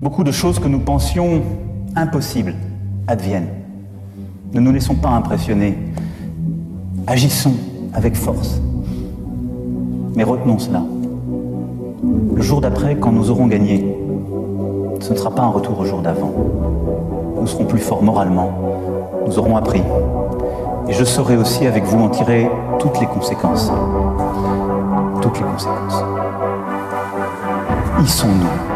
beaucoup de choses que nous pensions impossibles adviennent. Ne nous laissons pas impressionner. Agissons avec force. Mais retenons cela. Le jour d'après, quand nous aurons gagné, ce ne sera pas un retour au jour d'avant. Nous serons plus forts moralement. Nous aurons appris. Et je saurai aussi avec vous en tirer toutes les conséquences. Toutes les conséquences. Y sont-nous,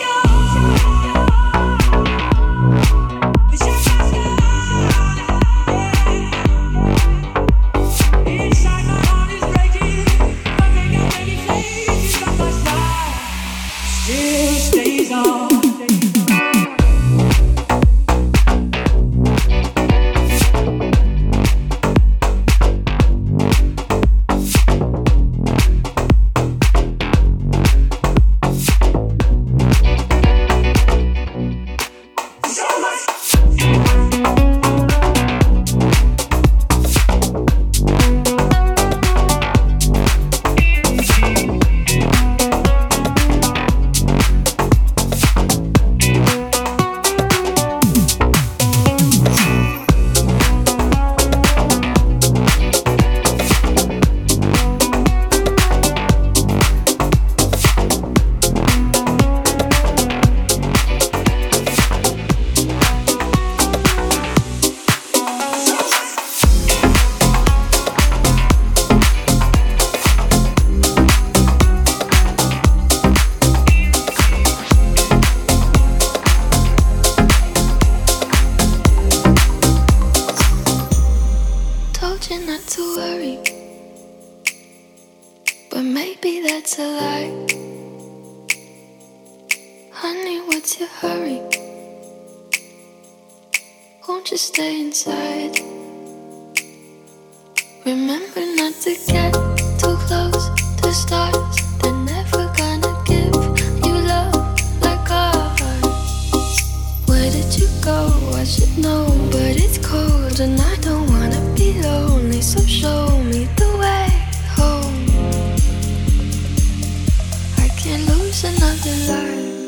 是那个来。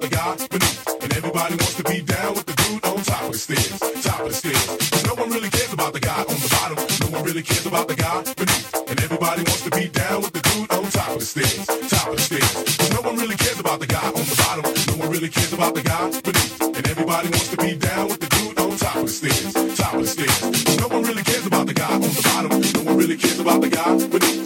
the beneath. And everybody wants to be down with the dude on top of the stairs, top of the stairs. No one really cares about the guy on the bottom. No one really cares about the guy beneath. And everybody wants to be down with the dude on top of the stairs, top of the stairs. No one really cares about the guy on the bottom. No one really cares about the guy beneath. And everybody wants to be down with the dude on top of the stairs, top of the stairs. No one really cares about the guy on the bottom. No one really cares about the guy beneath.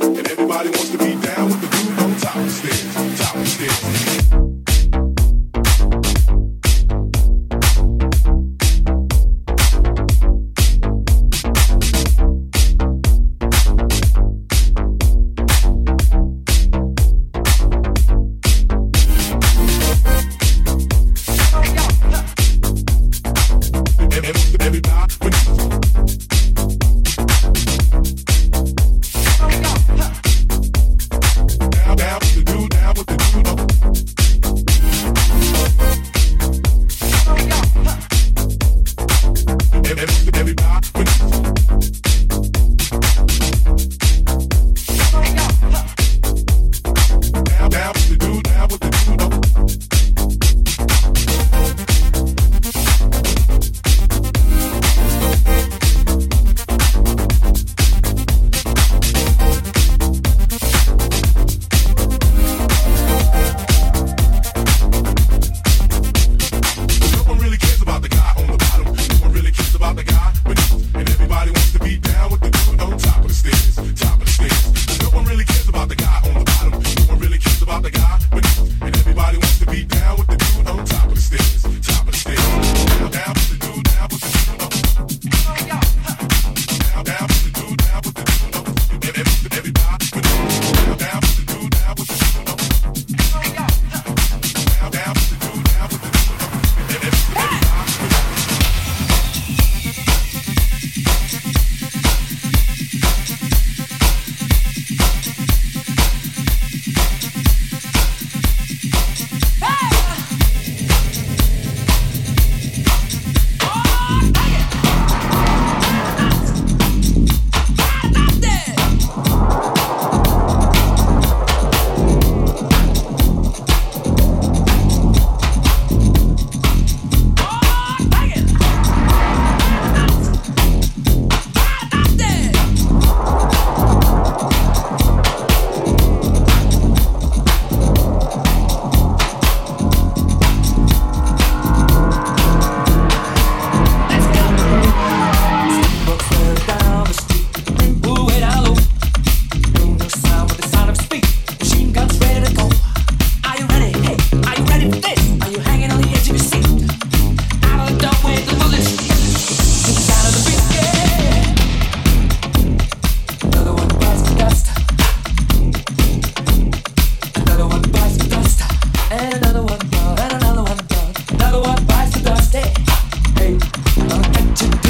I'll get to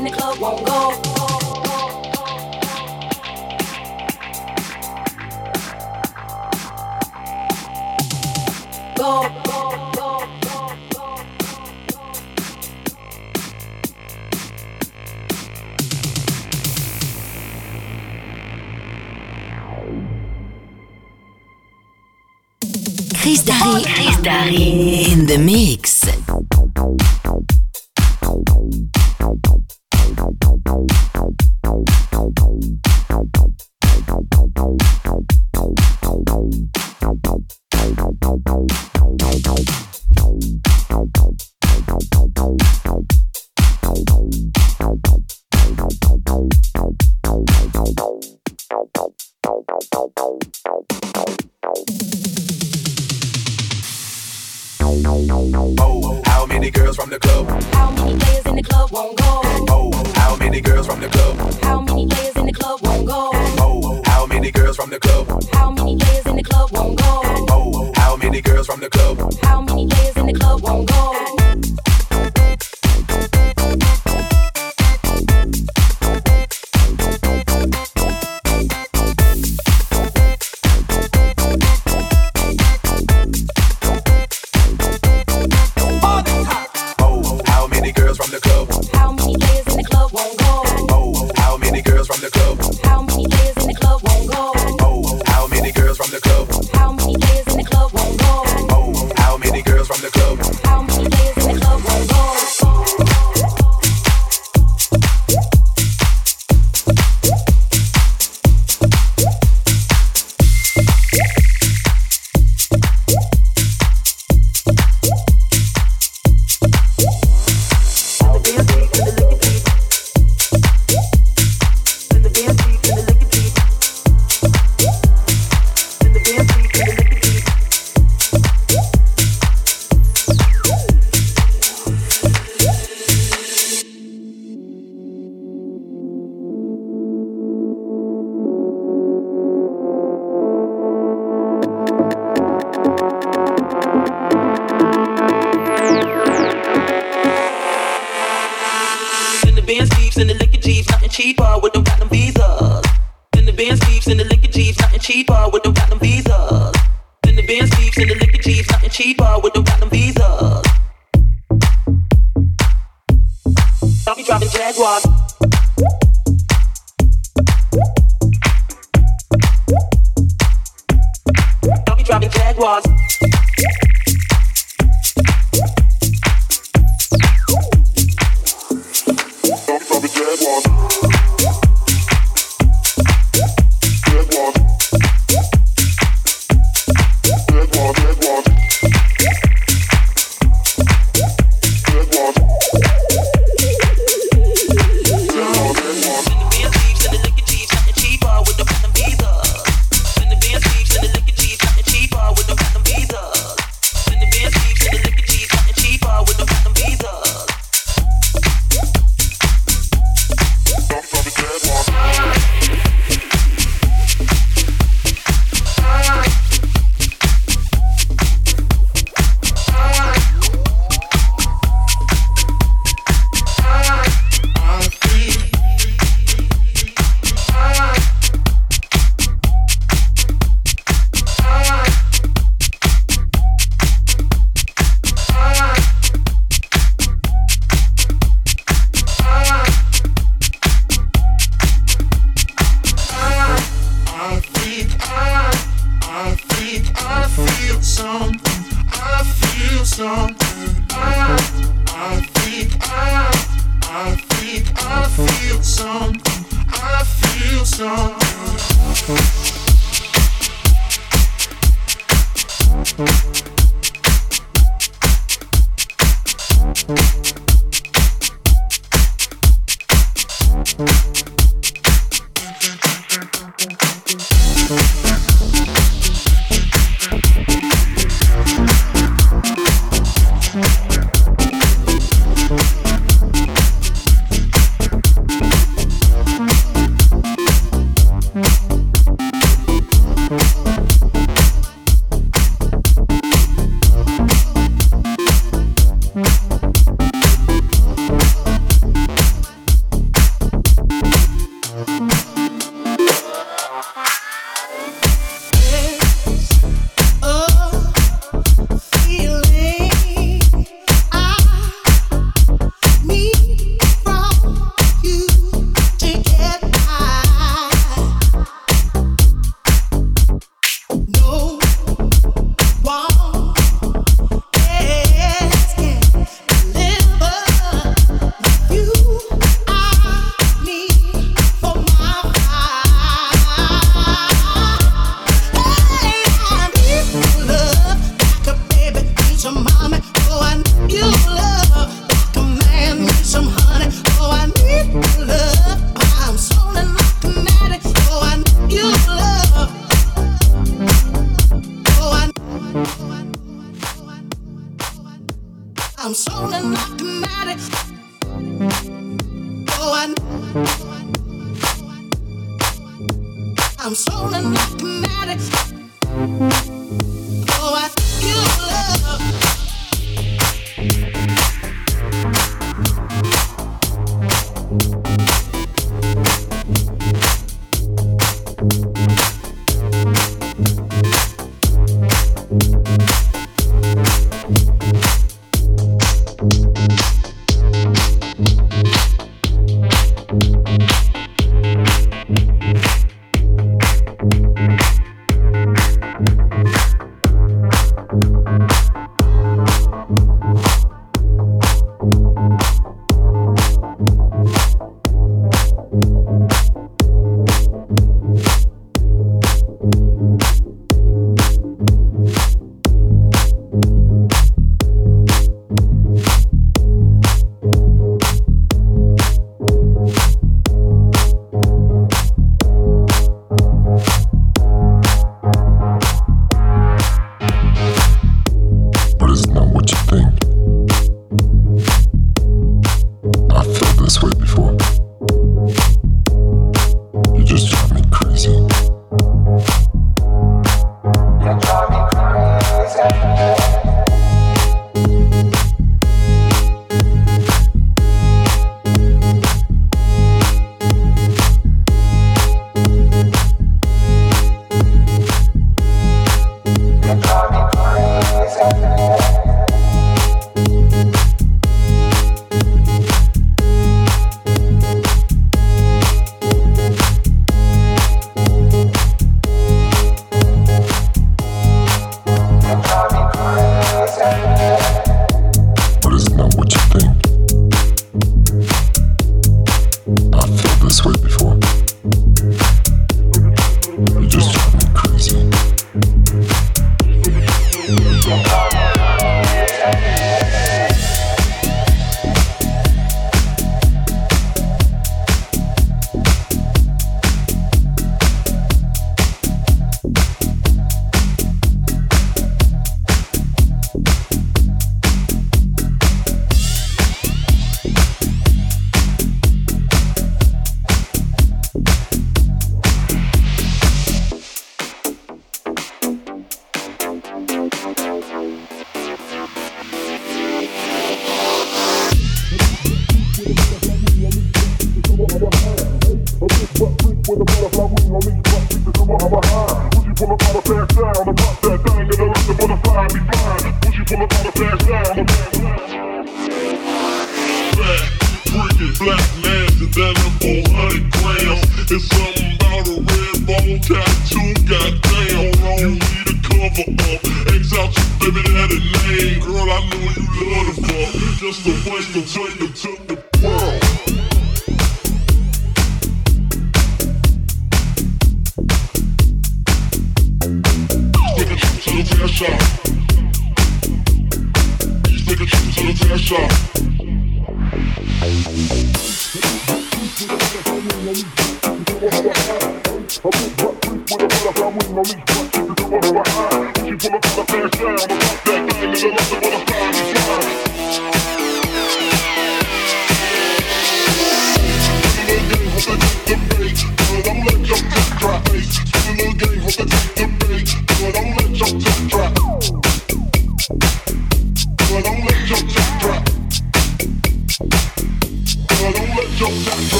in the club won't go. Go. Chris Darry. Chris Darry in the mix.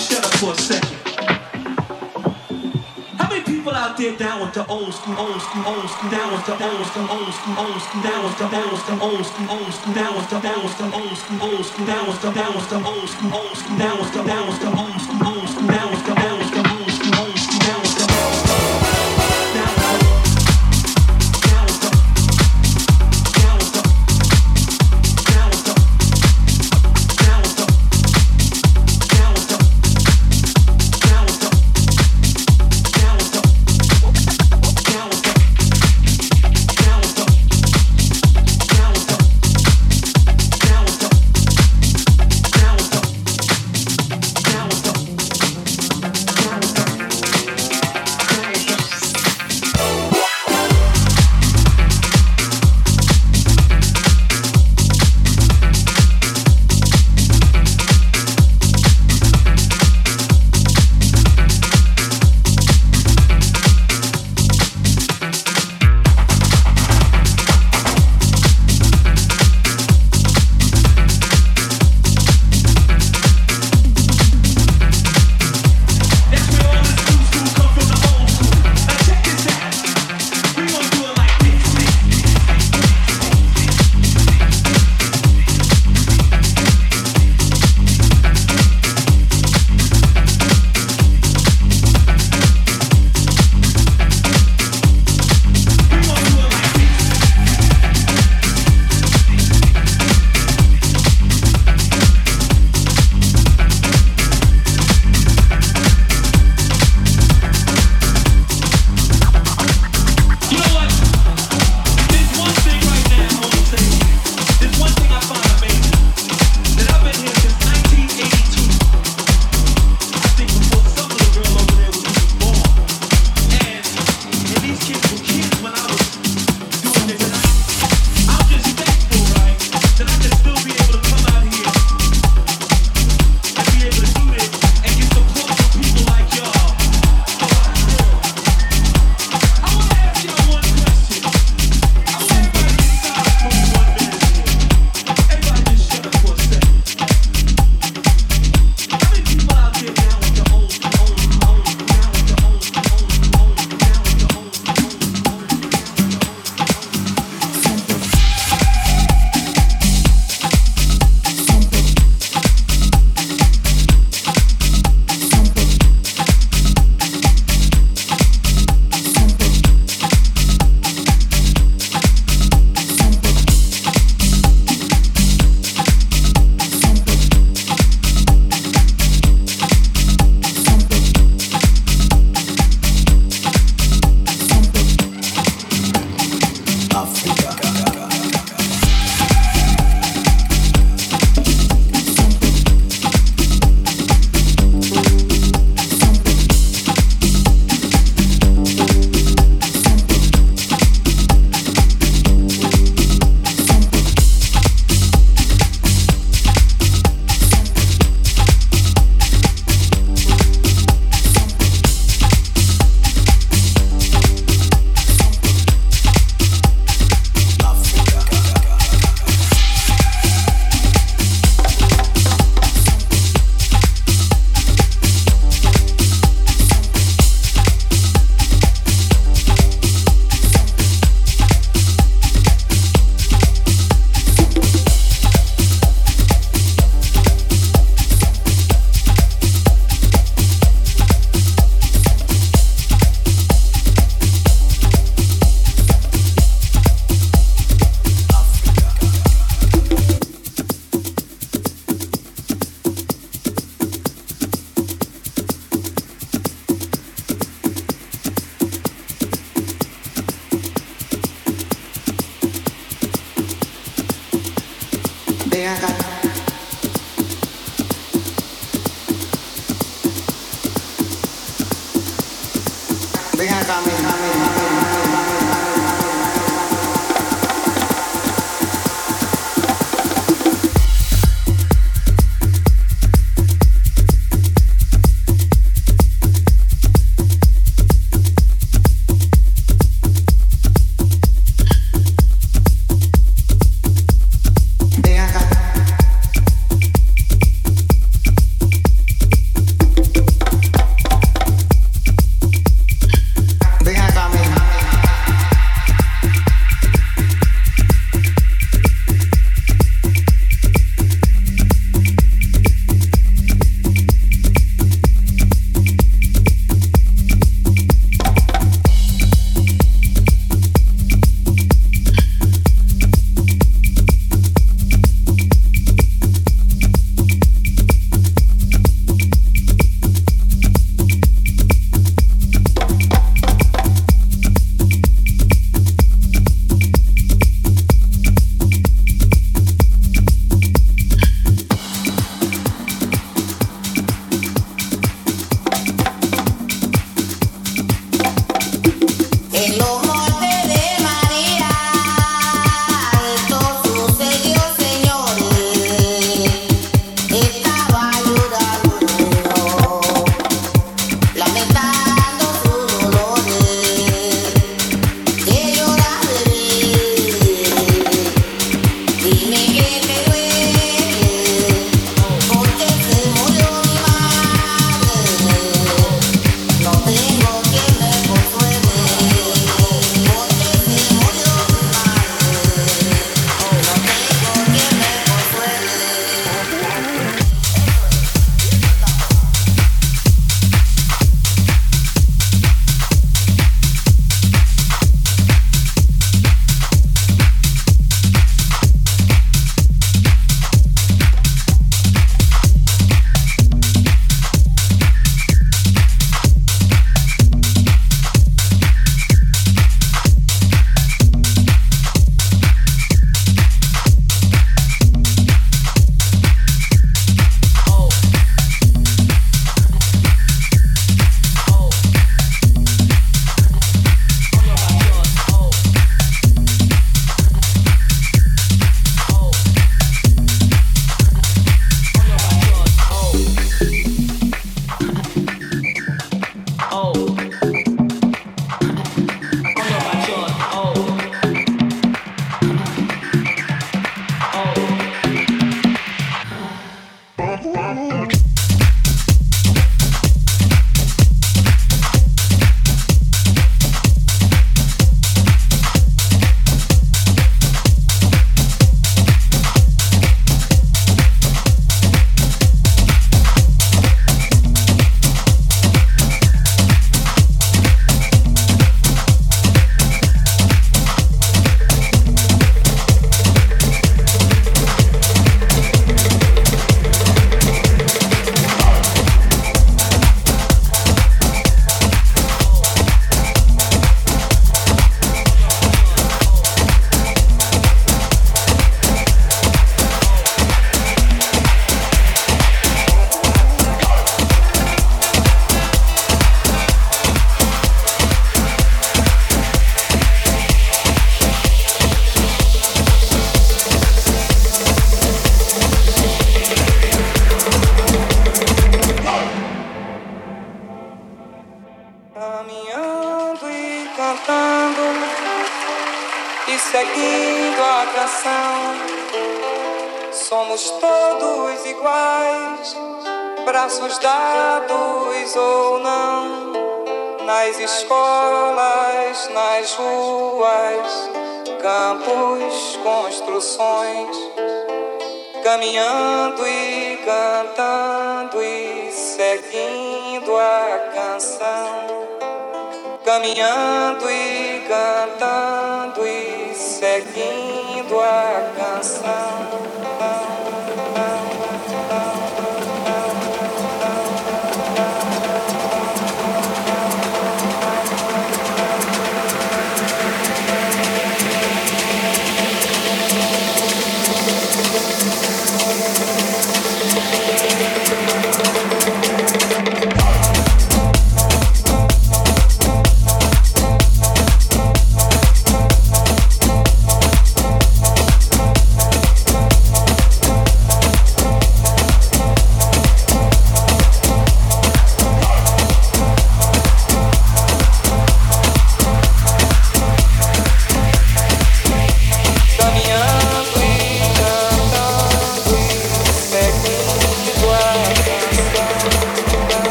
shut up for a second. How many people out there down with the old school, old school, old school, down with the old school, old school, old school, down with the old school, old school, old school, down with the down with the old school, old school, down with the down with the old school, old school, down with the down with the old school, old school, down with the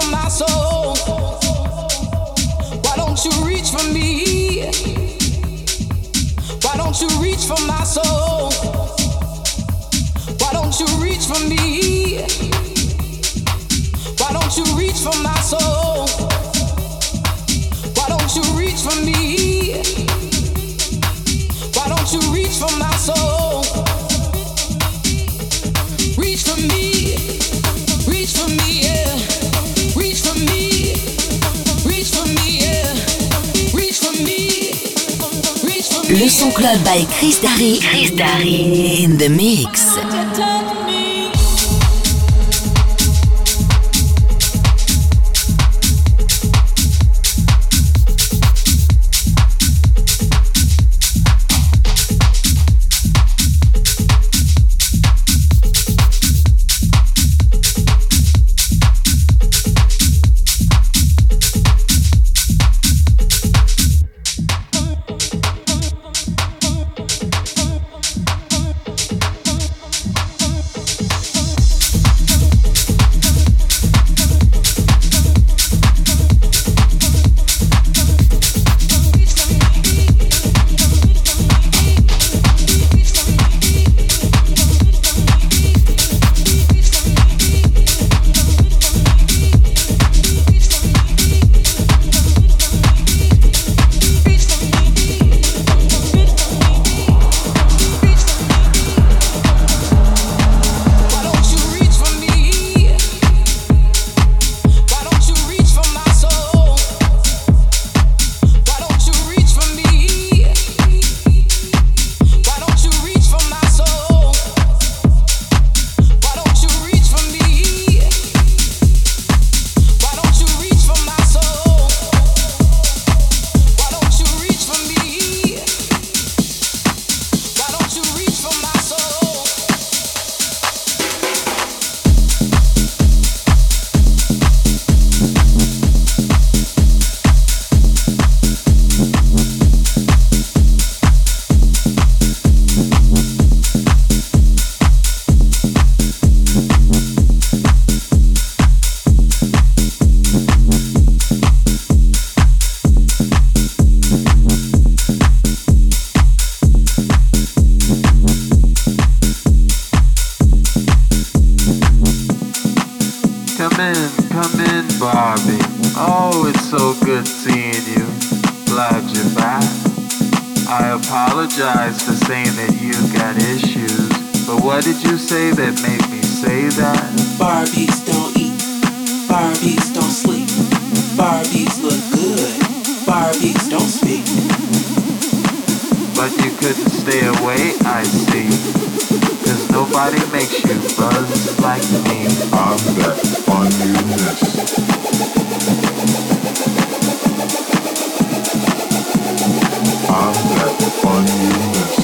from my soul. Son club by Chris Darry. Chris Darry in the mix. Barbies don't eat. Barbies don't sleep. Barbies look good. Barbies don't speak. But you couldn't stay away, I see. Cause nobody makes you buzz like me. I'm that on newness. I'm that on newness.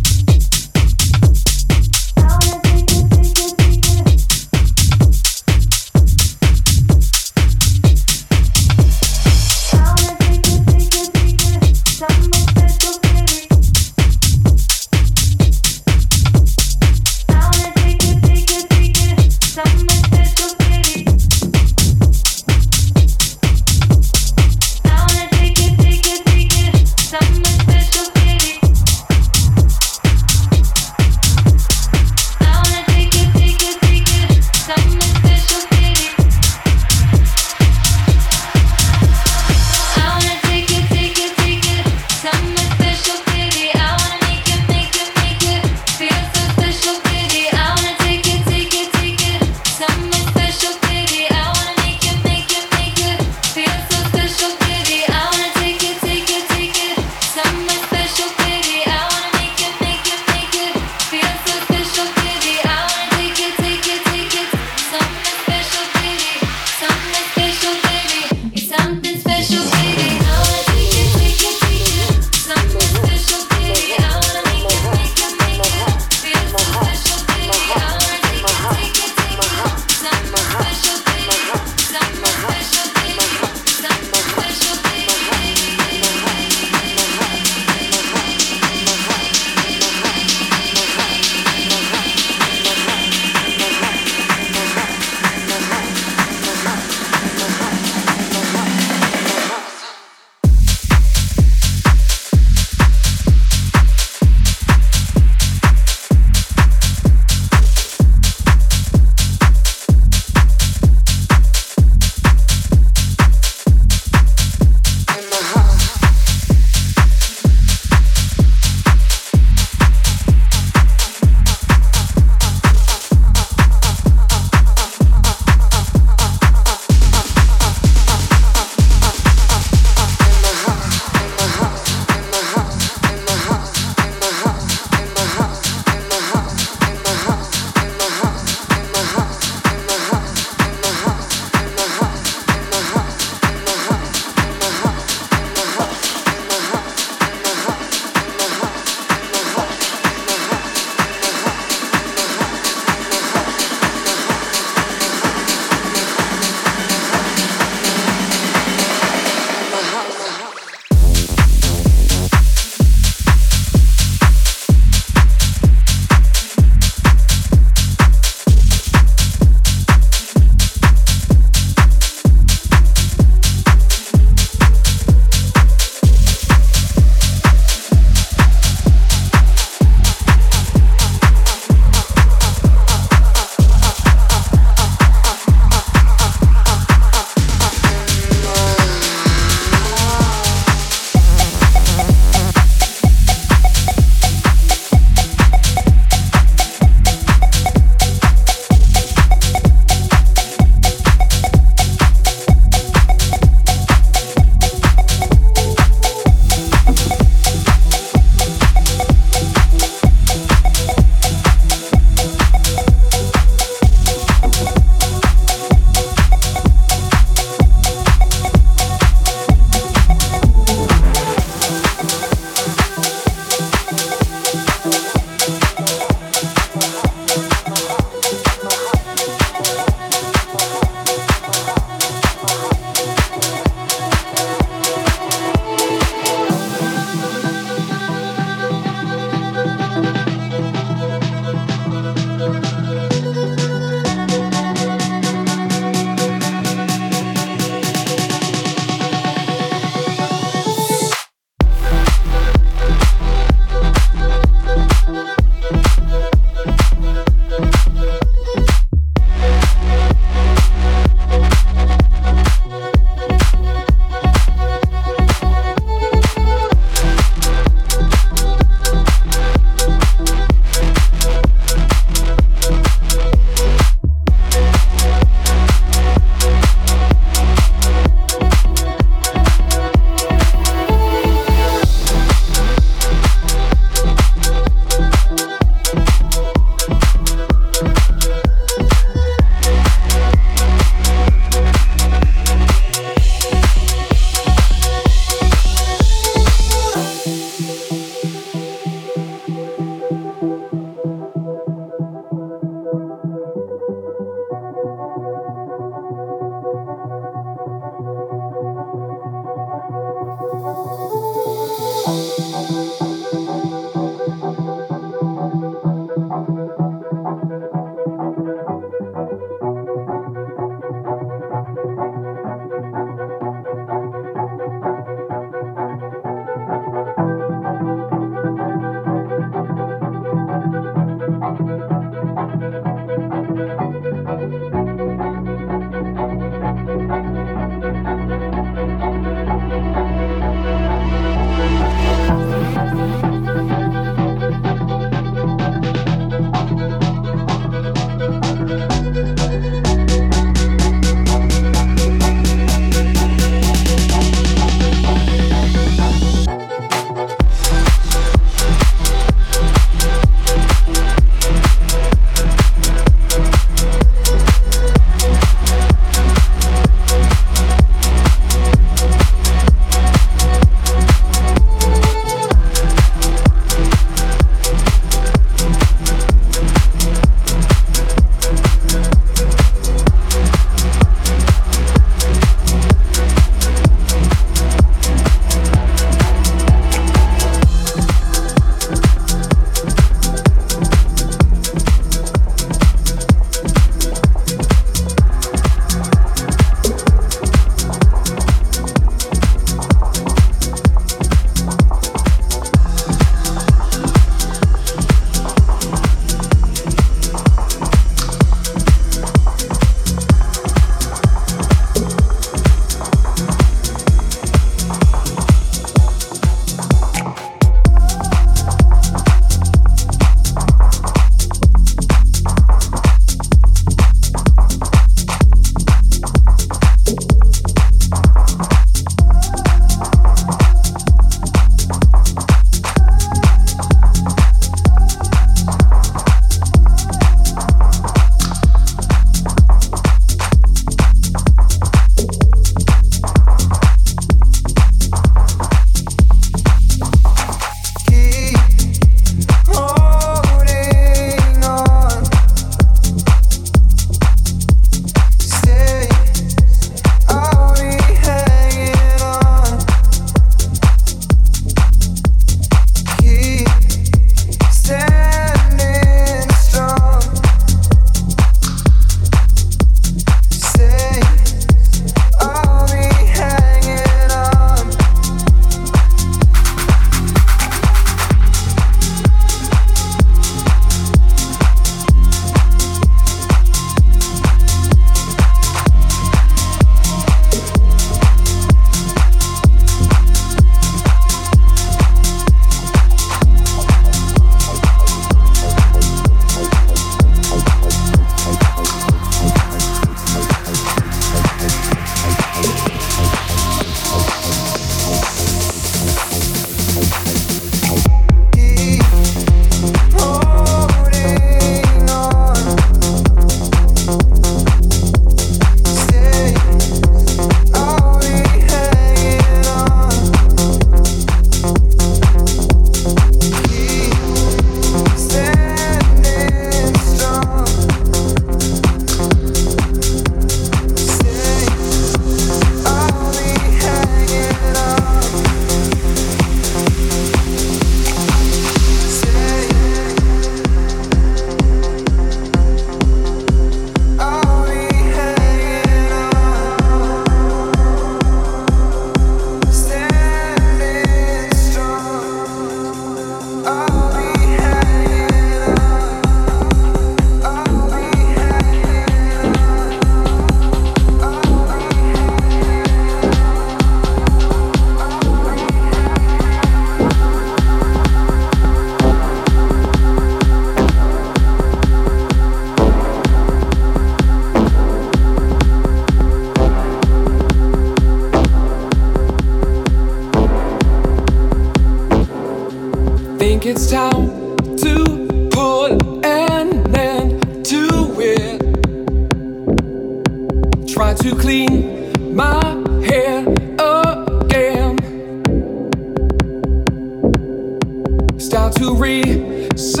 to resuscitate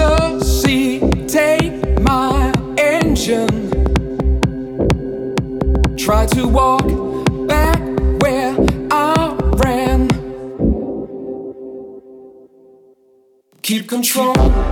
my engine. Try to walk back where I ran. Keep control.